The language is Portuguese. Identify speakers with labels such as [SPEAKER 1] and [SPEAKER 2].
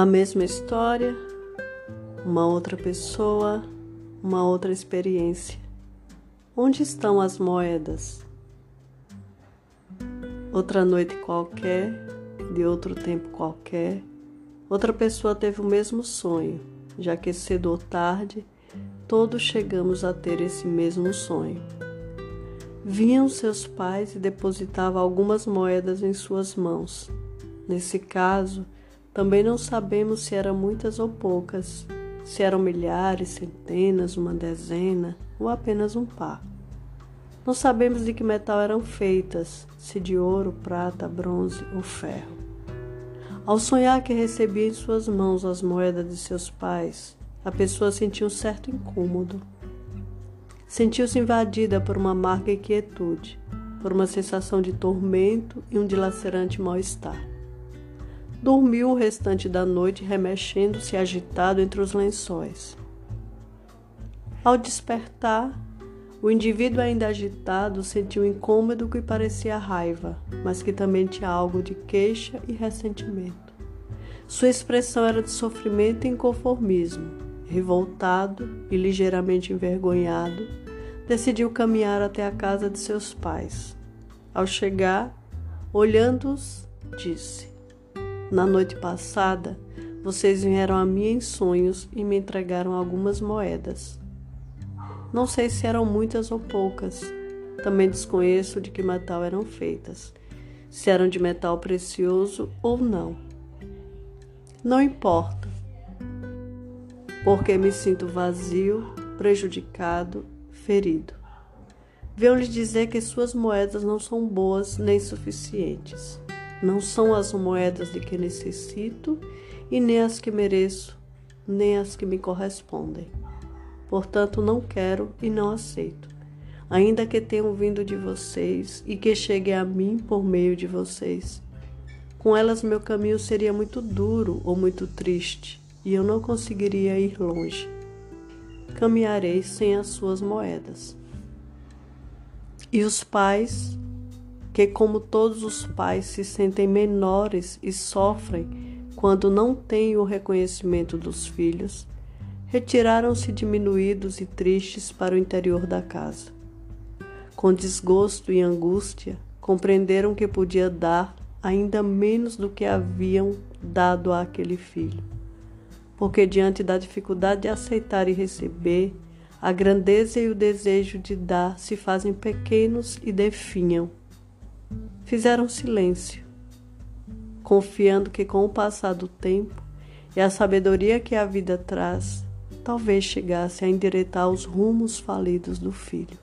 [SPEAKER 1] A mesma história, uma outra pessoa, uma outra experiência. Onde estão as moedas? Outra noite qualquer, de outro tempo qualquer, outra pessoa teve o mesmo sonho, já que cedo ou tarde todos chegamos a ter esse mesmo sonho. Vinham seus pais e depositavam algumas moedas em suas mãos. Nesse caso, também não sabemos se eram muitas ou poucas, se eram milhares, centenas, uma dezena ou apenas um par. Não sabemos de que metal eram feitas, se de ouro, prata, bronze ou ferro. Ao sonhar que recebia em suas mãos as moedas de seus pais, a pessoa sentiu um certo incômodo. Sentiu-se invadida por uma amarga inquietude, por uma sensação de tormento e um dilacerante mal-estar. Dormiu o restante da noite remexendo-se agitado entre os lençóis. Ao despertar, o indivíduo ainda agitado sentiu um incômodo que parecia raiva, mas que também tinha algo de queixa e ressentimento. Sua expressão era de sofrimento e inconformismo revoltado e ligeiramente envergonhado, decidiu caminhar até a casa de seus pais. Ao chegar, olhando-os, disse: Na noite passada, vocês vieram a mim em sonhos e me entregaram algumas moedas. Não sei se eram muitas ou poucas. Também desconheço de que metal eram feitas, se eram de metal precioso ou não. Não importa porque me sinto vazio, prejudicado, ferido. Venho lhe dizer que suas moedas não são boas nem suficientes. Não são as moedas de que necessito e nem as que mereço, nem as que me correspondem. Portanto, não quero e não aceito, ainda que tenham vindo de vocês e que cheguem a mim por meio de vocês. Com elas, meu caminho seria muito duro ou muito triste e eu não conseguiria ir longe. Caminharei sem as suas moedas. E os pais, que como todos os pais se sentem menores e sofrem quando não têm o reconhecimento dos filhos, retiraram-se diminuídos e tristes para o interior da casa. Com desgosto e angústia, compreenderam que podia dar ainda menos do que haviam dado àquele filho porque diante da dificuldade de aceitar e receber, a grandeza e o desejo de dar se fazem pequenos e definham. Fizeram silêncio, confiando que com o passar do tempo e a sabedoria que a vida traz, talvez chegasse a endireitar os rumos falidos do filho.